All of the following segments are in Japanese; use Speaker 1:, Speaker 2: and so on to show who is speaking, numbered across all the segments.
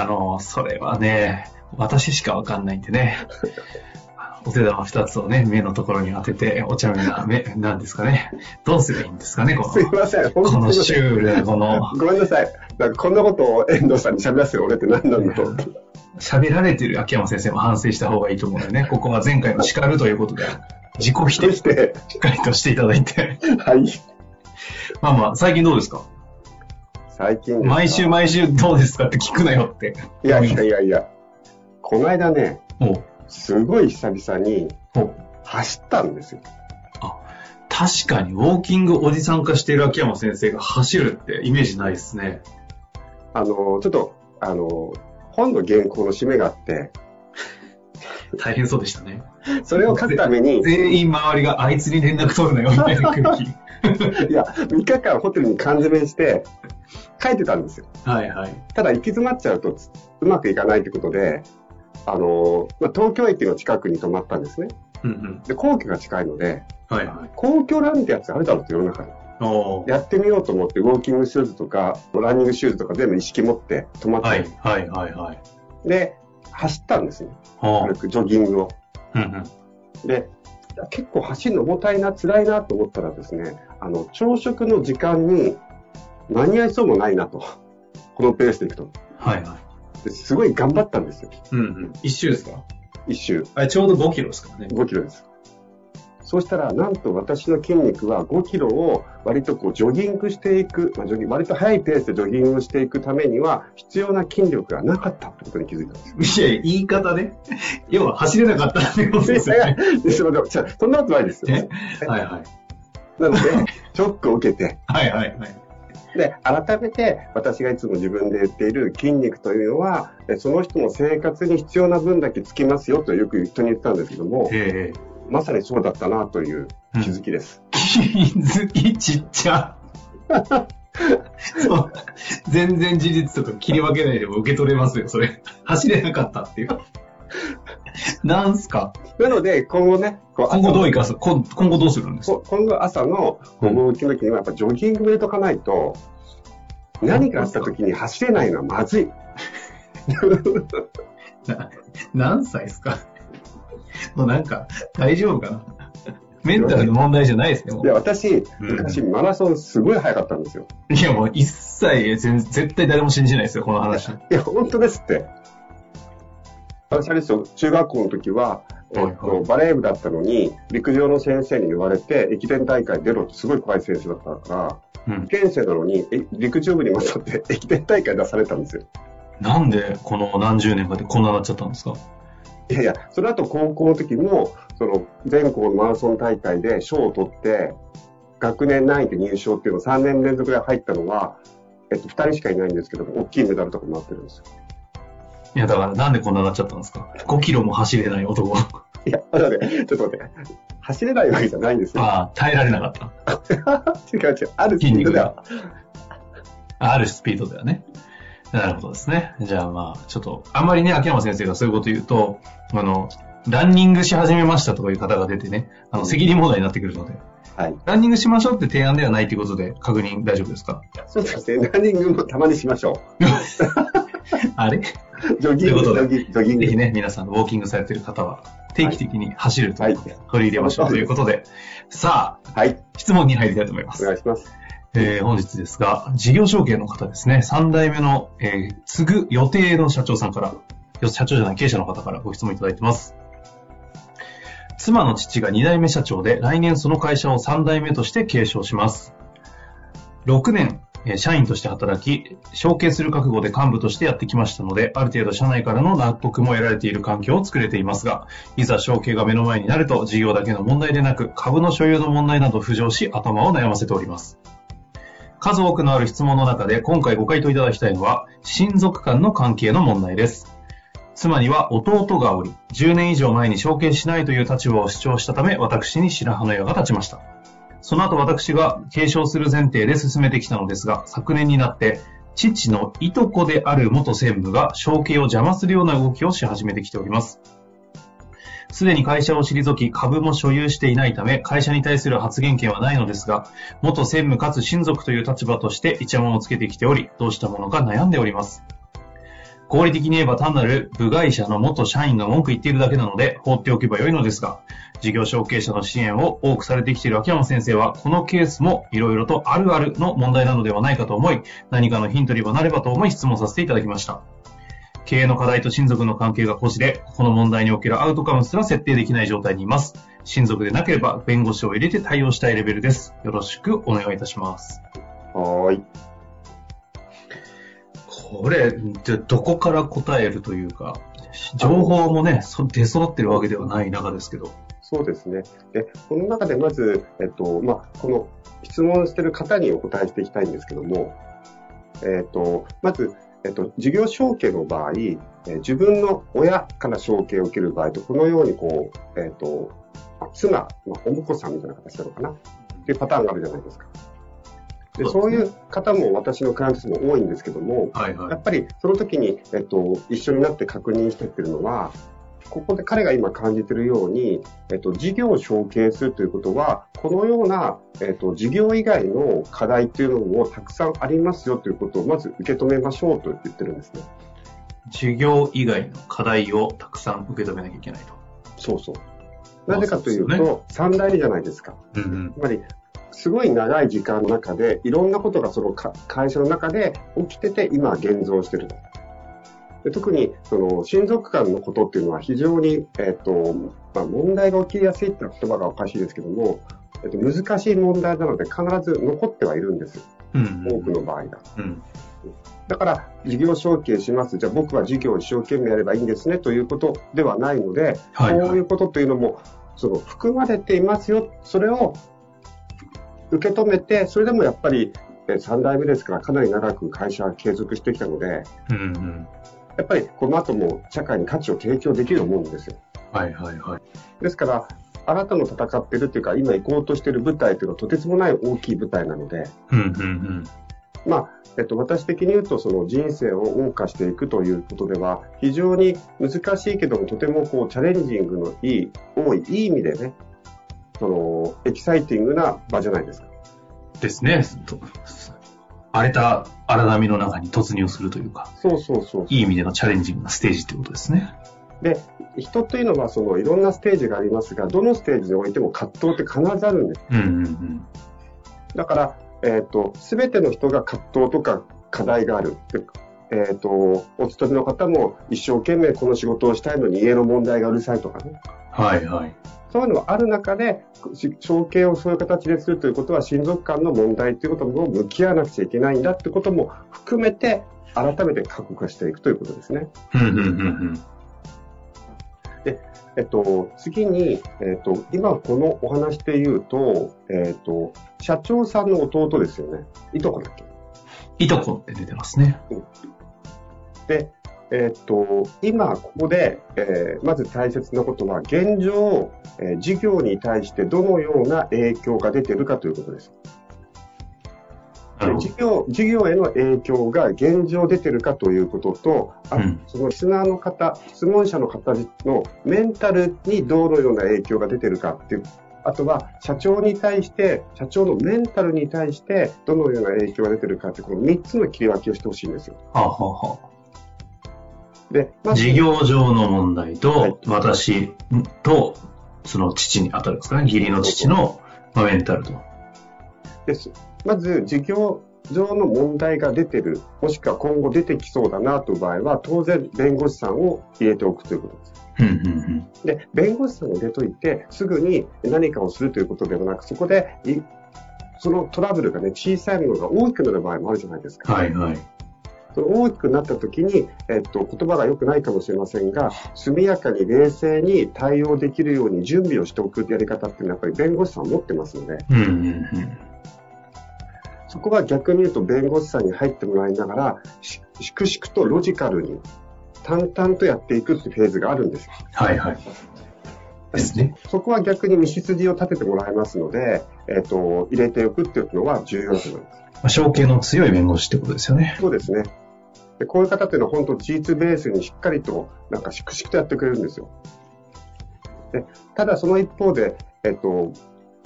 Speaker 1: あの、それはね、私しかわかんないんでね、お手玉二つをね、目のところに当てて、お茶目な目、なんですかね。どうすればいいんですかね、こ
Speaker 2: すい
Speaker 1: の、
Speaker 2: ません。本
Speaker 1: この
Speaker 2: に
Speaker 1: シュールな、この、
Speaker 2: ごめんなさい。なんかこんなことを遠藤さんに喋らせてる俺って何なんだろう。
Speaker 1: 喋られてる秋山先生も反省した方がいいと思うのでね、ここは前回の叱るということで、自己否定
Speaker 2: そして、
Speaker 1: しっかりとしていただいて。
Speaker 2: はい。
Speaker 1: まあまあ、最近どうですか？
Speaker 2: 最近
Speaker 1: 毎週毎週どうですかって聞くなよって。
Speaker 2: いやいやいやいや。この間ね、すごい久々に走ったんですよ。
Speaker 1: 確かに、ウォーキングおじさん化している秋山先生が走るってイメージないですね。
Speaker 2: あの、ちょっと、あの、本の原稿の締めがあって、
Speaker 1: 大変そうでしたね。
Speaker 2: それを書くために、
Speaker 1: 全員周りがあいつに連絡取るなよみたいな空気。
Speaker 2: いや、3日間ホテルに缶詰して、書いてたんですよ。
Speaker 1: はいはい。
Speaker 2: ただ行き詰まっちゃうとつうまくいかないってことで、あの、まあ、東京駅の近くに泊まったんですね。
Speaker 1: うんうん。
Speaker 2: で、皇居が近いので、
Speaker 1: はいはい。
Speaker 2: 皇居ランってやつあるだろうって世の中に。やってみようと思って、ウォーキングシューズとか、ランニングシューズとか全部意識持って泊まったん
Speaker 1: はい。はいはいはい。
Speaker 2: で、走ったんですね。
Speaker 1: は
Speaker 2: 軽くジョギングを。
Speaker 1: あ。うんうん。
Speaker 2: で、結構走るの重たいな、辛いなと思ったらですね、あの、朝食の時間に間に合いそうもないなと。このペースでいくと。
Speaker 1: はいは
Speaker 2: ですごい頑張ったんですよ。
Speaker 1: い。うんうん。一周ですか？
Speaker 2: 一周。
Speaker 1: あれちょうど5キロですからね。
Speaker 2: 5キロです。そうしたら、なんと私の筋肉は5キロを割とこうジョギングしていく、まあ、ジョギ割と速いペースでジョギングしていくためには必要な筋力がなかったってことに気づいたんですよ。
Speaker 1: いや、言い方ね。要は走れなかったってことですよね。
Speaker 2: ですので、じゃあそんなことないですよ。
Speaker 1: えはいはい。
Speaker 2: なので、ショックを受けて、
Speaker 1: はいはいはい。
Speaker 2: で、改めて私がいつも自分で言っている筋肉というのは、えその人の生活に必要な分だけつきますよとよく人に言ったんですけども、
Speaker 1: ええ
Speaker 2: まさにそうだったなという気づきです。
Speaker 1: 気づきちっちゃ。そう。全然事実とか切り分けないでも受け取れますよ、それ。走れなかったっていう。なんすか？
Speaker 2: なので、今後ね、
Speaker 1: 今後どういかす？今今後どうするんです？か
Speaker 2: こ今度朝のごぼうきの時にはやっぱジョギング入れとかないと、何かあった時に走れないのはまずい。
Speaker 1: な何歳ですか？もうなんか、大丈夫かな？メンタルの問題じゃないですね、も
Speaker 2: で、
Speaker 1: う。
Speaker 2: 私、
Speaker 1: うん
Speaker 2: 昔マラソンすごい速かったんですよ。
Speaker 1: いや、もう一切全、絶対誰も信じないですよ、この話。
Speaker 2: いや、本当ですって。私あれですよ、中学校の時は、えっと、バレー部だったのに、陸上の先生に言われて、駅伝大会出ろってすごい怖い先生だったから、
Speaker 1: うん。
Speaker 2: 受験生なのに、え陸上部に勝って駅伝大会出されたんですよ。
Speaker 1: なんで、この何十年かでこんななっちゃったんですか？
Speaker 2: いやいや、その後高校の時も、その全校のマラソン大会で賞を取って、学年何位で入賞っていうのを3年連続で入ったのは、えっと、2人しかいないんですけども、大きいメダルとかもなってるんですよ。
Speaker 1: いや、だからなんでこんななっちゃったんですか ?5 キロも走れない男。
Speaker 2: いや、だって、ちょっと待って、走れないわけじゃないんですよ。
Speaker 1: ああ、耐えられなかった。
Speaker 2: 違う違う、あるスピードでは
Speaker 1: あるスピードではね。なるほどですね。じゃあまあ、ちょっと、あんまりね、秋山先生がそういうこと言うと、あの、ランニングし始めましたとかいう方が出てね、あの、責任問題になってくるので、
Speaker 2: はい。
Speaker 1: ランニングしましょうって提案ではないということで、確認大丈夫ですか？
Speaker 2: そうですね、ランニングもたまにしましょ
Speaker 1: あれ？
Speaker 2: う。ジョギング、ジ
Speaker 1: ということで
Speaker 2: ョギング、ジョギング。
Speaker 1: ぜひね、皆さん、ウォーキングされている方は、定期的に走ると
Speaker 2: はい。
Speaker 1: 取り入れましょうということで、さあ、
Speaker 2: はい。
Speaker 1: 質問に入りたいと思いま
Speaker 2: お
Speaker 1: す。
Speaker 2: 願いします。
Speaker 1: えー本日ですが、事業承継の方ですね、3代目の、えー継ぐ予定の社長さんから、社長じゃない経営者の方からご質問いただいてます。妻の父が2代目社長で、来年その会社を3代目として継承します。6年、えー社員として働き、承継する覚悟で幹部としてやってきましたので、ある程度社内からの納得も得られている環境を作れていますが、いざ承継が目の前になると、事業だけの問題でなく、株の所有の問題など浮上し、頭を悩ませております。数多くのある質問の中で、今回ご回答いただきたいのは、親族間の関係の問題です。妻には弟がおり、10年以上前に承継しないという立場を主張したため、私に白羽の矢が立ちました。その後私が継承する前提で進めてきたのですが、昨年になって、父のいとこである元専務が承継を邪魔するような動きをし始めてきております。すでに会社を退き、株も所有していないため、会社に対する発言権はないのですが、元専務かつ親族という立場としてイチャモンをつけてきており、どうしたものか悩んでおります。合理的に言えば単なる部外者の元社員が文句言っているだけなので放っておけばよいのですが、事業承継者の支援を多くされてきている秋山先生は、このケースもいろいろとあるあるの問題なのではないかと思い、何かのヒントにはなればと思い質問させていただきました。経営の課題と親族の関係が孤児で、この問題におけるアウトカムすら設定できない状態にいます。親族でなければ弁護士を入れて対応したいレベルです。よろしくお願いいたします。
Speaker 2: はーい。
Speaker 1: これ、でどこから答えるというか、情報もね、そ出揃ってるわけではない中ですけど。
Speaker 2: そうですね。で、この中でまず、えっと、まあ、この質問してる方にお答えしていきたいんですけども、えっと、まず、えっと、事業承継の場合、えー自分の親から承継を受ける場合と、このようにこう、えっと、まあ妻、まあ、お婿さんみたいな形なのかな？っていうパターンがあるじゃないですか。で、
Speaker 1: そうですね
Speaker 2: そういう方も私のクライアントも多いんですけども、
Speaker 1: はいはい
Speaker 2: や。っぱりその時に、えっと、一緒になって確認してってるのは、ここで彼が今感じているように、えっと、事業を承継するということは、このような、えっと、事業以外の課題っていうのもたくさんありますよということをまず受け止めましょうと言ってるんですね。
Speaker 1: 授業以外の課題をたくさん受け止めなきゃいけないと。
Speaker 2: そうそう。なぜかというと、三代目じゃないですか。
Speaker 1: うんうん。
Speaker 2: つまり、すごい長い時間の中で、いろんなことがそのか会社の中で起きてて、今現像してると。で特に、その、親族間のことっていうのは非常に、えっ、と、まあ、問題が起きやすいって言葉がおかしいですけども、えっと、難しい問題なので必ず残ってはいるんですよ。
Speaker 1: うん
Speaker 2: 多くの場合が。
Speaker 1: うん。
Speaker 2: だから、事業承継します。じゃあ僕は事業を一生懸命やればいいんですねということではないので、
Speaker 1: はいはい
Speaker 2: こういうことというのも、その含まれていますよ。それを受け止めて、それでもやっぱり3代目ですからかなり長く会社は継続してきたので、
Speaker 1: うんうん。
Speaker 2: やっぱりこの後も社会に価値を提供できると思うんですよ。
Speaker 1: はいはいはい。
Speaker 2: ですから、あなたの戦ってるっていうか、今行こうとしている舞台というのはとてつもない大きい舞台なので、
Speaker 1: うんうんうん。
Speaker 2: まあ、えっと、私的に言うと、その人生を謳歌していくということでは、非常に難しいけども、とてもこう、チャレンジングのいい、多い、いい意味でね、その、エキサイティングな場じゃないですか。
Speaker 1: ですね。と荒れた荒波の中に突入するというか、
Speaker 2: そうそうそう。
Speaker 1: いい意味でのチャレンジングなステージってことですね。
Speaker 2: で、人というのは、その、いろんなステージがありますが、どのステージにおいても葛藤って必ずあるんです。
Speaker 1: うんうんうん。
Speaker 2: だから、えっ、と、すべての人が葛藤とか課題がある。でえっ、と、お勤めの方も一生懸命この仕事をしたいのに家の問題がうるさいとかね。
Speaker 1: はいはい。
Speaker 2: そういうのはある中で、し承継をそういう形でするということは、親族間の問題ということも向き合わなくちゃいけないんだってことも含めて、改めて覚悟していくということですね。
Speaker 1: うんうんうんうん。
Speaker 2: えっと、次に、えっと、今このお話で言うと、えっと、社長さんの弟ですよね。いとこだっけ？
Speaker 1: いとこって出てますね。
Speaker 2: で、えっと、今ここで、えーまず大切なことは、現状、えー事業に対してどのような影響が出ているかということです。事業、事業への影響が現状出てるかということと、あ
Speaker 1: うん
Speaker 2: そのリスナーの方、質問者の方のメンタルにどのような影響が出てるかっていう、あとは社長に対して、社長のメンタルに対してどのような影響が出てるかって、この3つの切り分けをしてほしいんですよ。
Speaker 1: はあ、はあは
Speaker 2: で、
Speaker 1: あ、
Speaker 2: まず
Speaker 1: 事業上の問題と、
Speaker 2: はい
Speaker 1: 私と、その父に当たるんですかね、義理の父の、まあ、メンタルと。
Speaker 2: です。まず、事業上の問題が出てる、もしくは今後出てきそうだなという場合は、当然弁護士さんを入れておくということです。で、弁護士さんを入れといて、すぐに何かをするということではなく、そこでい、そのトラブルがね、小さいものが大きくなる場合もあるじゃないですか。
Speaker 1: はいはい。
Speaker 2: その大きくなった時に、えっと、言葉が良くないかもしれませんが、速やかに冷静に対応できるように準備をしておくやり方っていうのは、やっぱり弁護士さん持ってますので、
Speaker 1: うんうんうん。
Speaker 2: そこは逆に言うと弁護士さんに入ってもらいながら、し粛々とロジカルに、淡々とやっていくっていうフェーズがあるんですよ。
Speaker 1: はいはい。ですね。
Speaker 2: そこは逆に道筋を立ててもらえますので、えっ、と、入れておくっていうのは重要だと思います。
Speaker 1: まあ証券の強い弁護士ってことですよね。
Speaker 2: そうですね。でこういう方っていうのは本当事実ベースにしっかりと、なんか粛々とやってくれるんですよ。でただその一方で、えっと、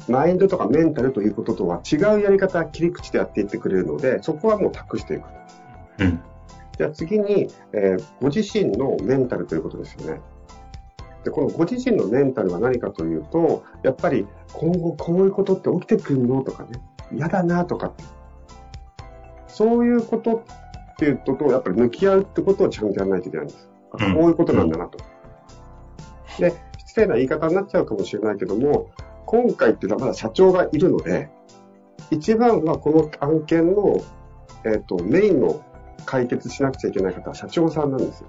Speaker 2: マインドとかメンタルということとは違うやり方、切り口でやっていってくれるので、そこはもう託していく。
Speaker 1: うん。
Speaker 2: じゃあ次に、えーご自身のメンタルということですよね。で、このご自身のメンタルは何かというと、やっぱり今後こういうことって起きてくるのとかね、嫌だなとか、そういうことっていうことと、やっぱり向き合うってことをちゃんとやらないといけないんです。あ
Speaker 1: うん
Speaker 2: こういうことなんだなと。で、失礼な言い方になっちゃうかもしれないけども、今回っていうのはまだ社長がいるので、一番はこの案件の、えっ、と、メインの解決しなくちゃいけない方は社長さんなんですよ。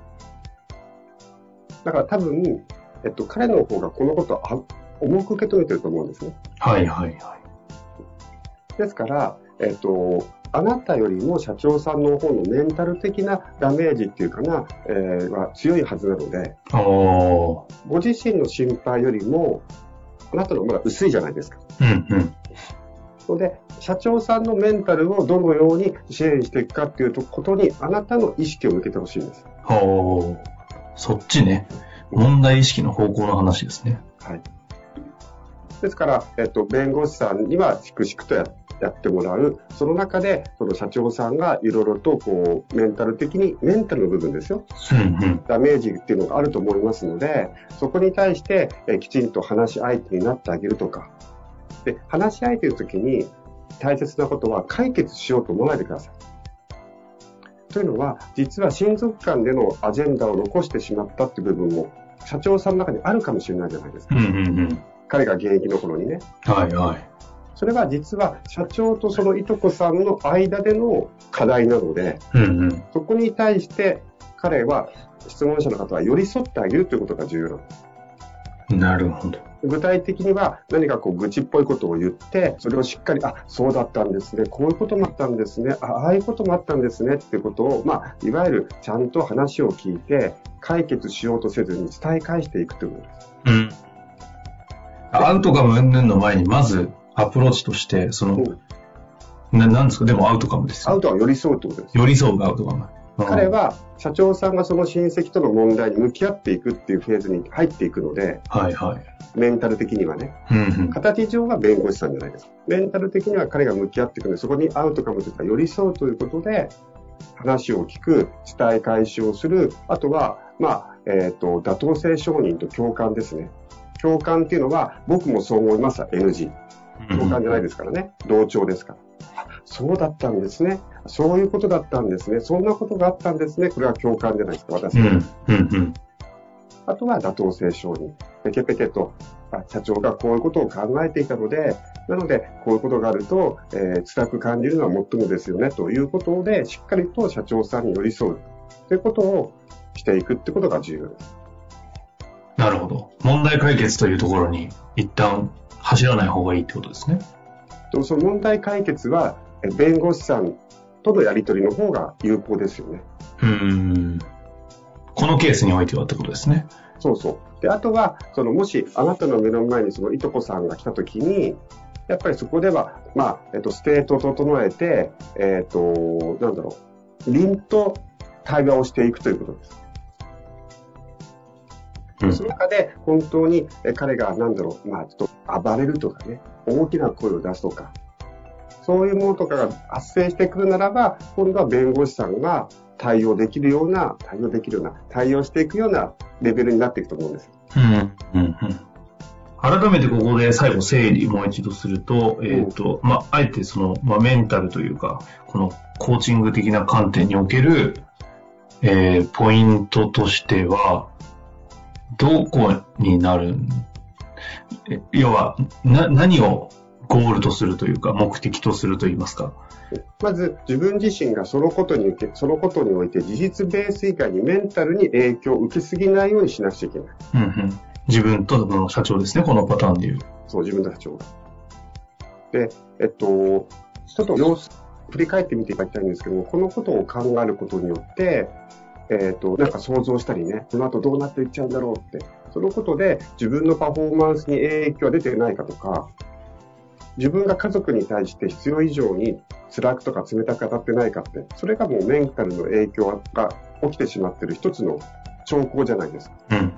Speaker 2: だから多分、えっと、彼の方がこのことをあ重く受け止めてると思うんですね。
Speaker 1: はいはいは
Speaker 2: ですから、えっと、あなたよりも社長さんの方のメンタル的なダメージっていうかな、えーは強いはずなので。ご自身の心配よりも、あなたのまだ薄いじゃないですか。
Speaker 1: うんうん。
Speaker 2: ので、社長さんのメンタルをどのように支援していくかっていうことに、あなたの意識を向けてほしいんです。
Speaker 1: おー。そっちね。問題意識の方向の話ですね。
Speaker 2: はい。ですから、えっと、弁護士さんには粛々とややってもらう。その中で、その社長さんがいろいろと、こう、メンタル的に、メンタルの部分ですよ。ダメージっていうのがあると思いますので、そこに対して、えきちんと話し相手になってあげるとか。で、話し相手の時に大切なことは解決しようと思わないでください。というのは、実は親族間でのアジェンダを残してしまったっていう部分も、社長さんの中にあるかもしれないじゃないですか。
Speaker 1: うんうんうん。
Speaker 2: 彼が現役の頃にね。
Speaker 1: はいはい。
Speaker 2: それは実は社長とそのいとこさんの間での課題なので、
Speaker 1: うんうん。
Speaker 2: そこに対して彼は、質問者の方は寄り添ってあげるということが重要なんです。
Speaker 1: なるほど。
Speaker 2: 具体的には何かこう愚痴っぽいことを言って、それをしっかり、あ、そうだったんですね、こういうこともあったんですね、あああいうこともあったんですねっていうことを、まあ、いわゆるちゃんと話を聞いて、解決しようとせずに伝え返していくということです。
Speaker 1: うん。アウトカム云々の前に、まずアプローチとして、その、ななんですか、でもアウトカムですよ。
Speaker 2: アウトは寄り添うってことです。
Speaker 1: 寄り添うがアウトカム。うん
Speaker 2: 彼、は社長さんがその親戚との問題に向き合っていくっていうフェーズに入っていくので、
Speaker 1: はいはい。
Speaker 2: メンタル的にはね。
Speaker 1: うんうん。
Speaker 2: 形上は弁護士さんじゃないですか。メンタル的には彼が向き合っていくので、そこにアウトカムというか寄り添うということで、話を聞く、伝え返しをする、あとは、まあ、えっ、と、妥当性承認と共感ですね。共感っていうのは、僕もそう思いますは NG。共感じゃないですからね。同調ですから。あそうだったんですね。そういうことだったんですね。そんなことがあったんですね。これは共感じゃないですか、私は。
Speaker 1: うんうんうん。
Speaker 2: あとは妥当性承認。ペケペケと、あ社長がこういうことを考えていたので、なので、こういうことがあると、えー辛く感じるのはもっともですよね、ということで、しっかりと社長さんに寄り添うということをしていくってことが重要です。
Speaker 1: なるほど。問題解決というところに一旦走らない方がいいってことですね。
Speaker 2: とその問題解決は、え弁護士さんとのやり取りの方が有効ですよね。
Speaker 1: うーん。このケースにおいてはってことですね。
Speaker 2: そうそう。で、あとは、その、もし、あなたの目の前にそのいとこさんが来たときに、やっぱりそこでは、まあ、えっと、ステートを整えて、えっと、なんだろう、凛と対話をしていくということです。
Speaker 1: うん
Speaker 2: その中で、本当にえ彼が、なんだろう、まあ、ちょっと暴れるとかね、大きな声を出すとか、そういうものとかが発生してくるならば、今度は弁護士さんが対応できるような、対応できるような、対応していくようなレベルになっていくと思うんです。
Speaker 1: うんうんうん。改めてここで最後整理もう一度すると、えっ、ー、と、まあ、あえてその、まあ、メンタルというか、このコーチング的な観点における、えー、ポイントとしては、どこになる？要は、な、何をゴールとするというか、目的とすると言いますか？
Speaker 2: まず、自分自身がそのことに、そのことにおいて、事実ベース以外にメンタルに影響を受けすぎないようにしなくちゃいけない。
Speaker 1: うんうん。自分との社長ですね、このパターンでいう。
Speaker 2: そう、自分と社長。で、えっと、ちょっと様子、振り返ってみていただきたいんですけども、このことを考えることによって、えっと、なんか想像したりね、この後どうなっていっちゃうんだろうって、そのことで自分のパフォーマンスに影響が出てないかとか、自分が家族に対して必要以上に辛くとか冷たく当たってないかって、それがもうメンタルの影響が起きてしまっている一つの兆候じゃないですか。うん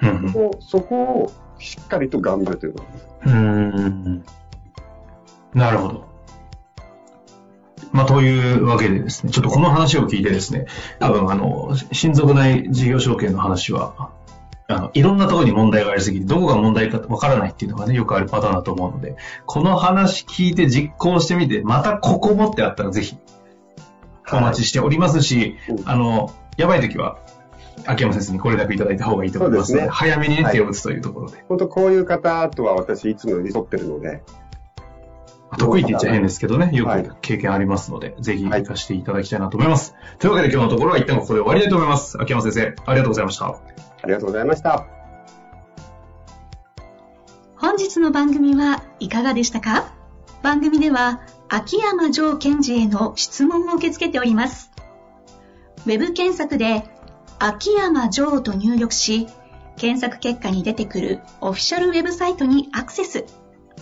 Speaker 2: そこそこをしっかりと頑張るということです。うん。
Speaker 1: なるほど。まあ、というわけでですね、ちょっとこの話を聞いてですね、多分あの、親族内事業承継の話は、あの、いろんなところに問題がありすぎて、どこが問題かわからないっていうのがね、よくあるパターンだと思うので、この話聞いて実行してみて、またここもってあったらぜひ、お待ちしておりますし、はい、あの、やばい時は、秋山先生にご連絡いただいた方がいいと思いますので、ね、早めに、ね、手を打つというところで。
Speaker 2: 本当こういう方とは私いつも寄り添ってるので、
Speaker 1: 得意って言っちゃ変ですけどね、よく経験ありますので、はい、ぜひ活かしていただきたいなと思います。はい、というわけで今日のところは一旦ここで終わりたいと思います。秋山先生、ありがとうございました。あ
Speaker 2: りがとうございました。
Speaker 3: 本日の番組はいかがでしたか？番組では、秋山城賢治への質問を受け付けております。ウェブ検索で、秋山城と入力し、検索結果に出てくるオフィシャルウェブサイトにアクセス。